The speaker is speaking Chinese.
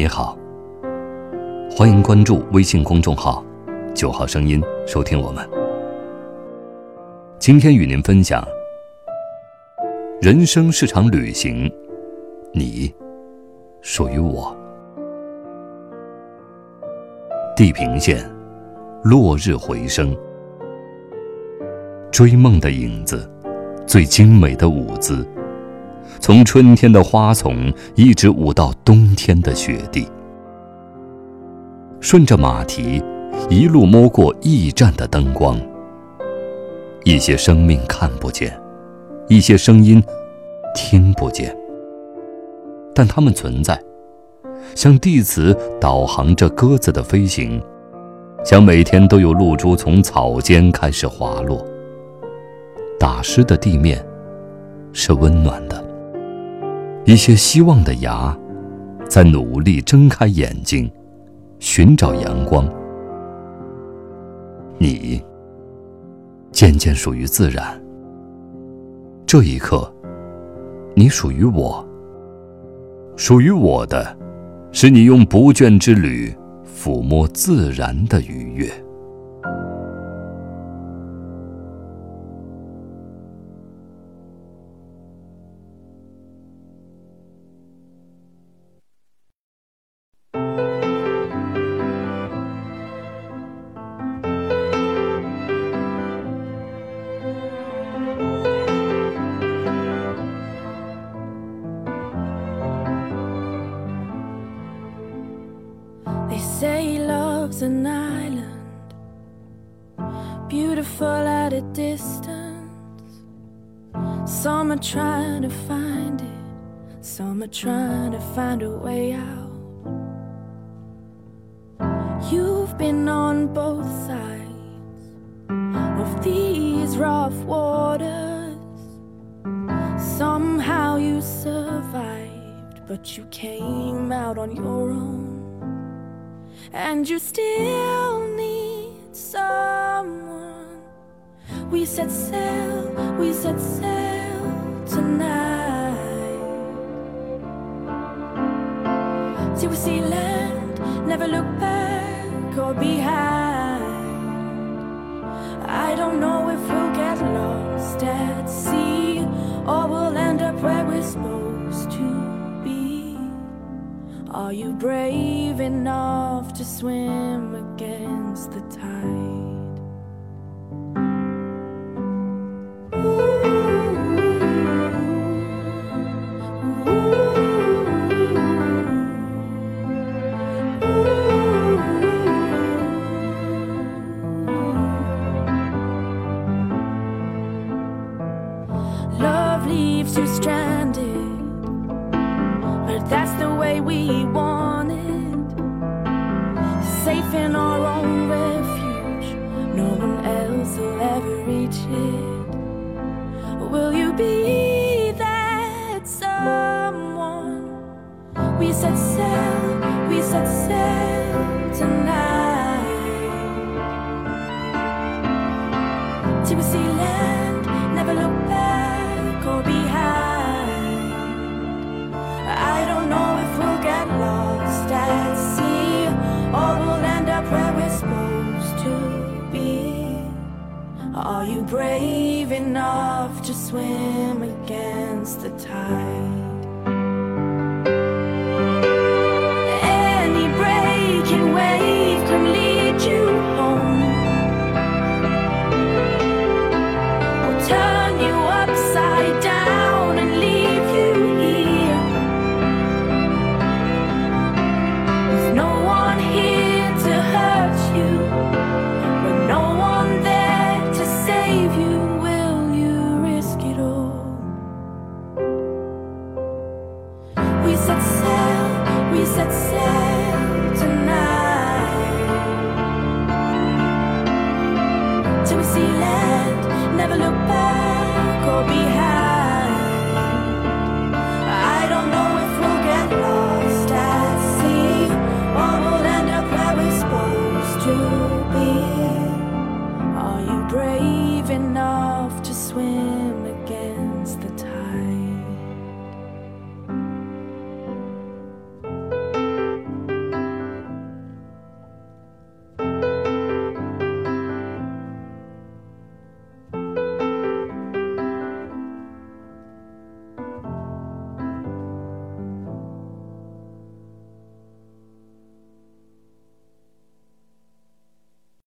你好，欢迎关注微信公众号“九号声音”，收听我们。今天与您分享：人生是场旅行，你属于我。地平线，落日回声，追梦的影子，最精美的舞姿。从春天的花丛一直舞到冬天的雪地，顺着马蹄，一路摸过驿站的灯光。一些生命看不见，一些声音听不见，但它们存在，像地磁导航着鸽子的飞行，像每天都有露珠从草间开始滑落。打湿的地面是温暖的。一些希望的芽，在努力睁开眼睛，寻找阳光。你渐渐属于自然。这一刻，你属于我。属于我的，是你用不倦之旅抚摸自然的愉悦。An island, beautiful at a distance. Some are trying to find it, some are trying to find a way out. You've been on both sides of these rough waters. Somehow you survived, but you came out on your own. And you still need someone. We set sail, we set sail tonight. Till we see land, never look back or behind. I don't know if we'll get lost Are you brave enough to swim against the tide? Love leaves you stranded, but that's the way we Are you brave enough to swim against the tide? see land. Never look back or behind.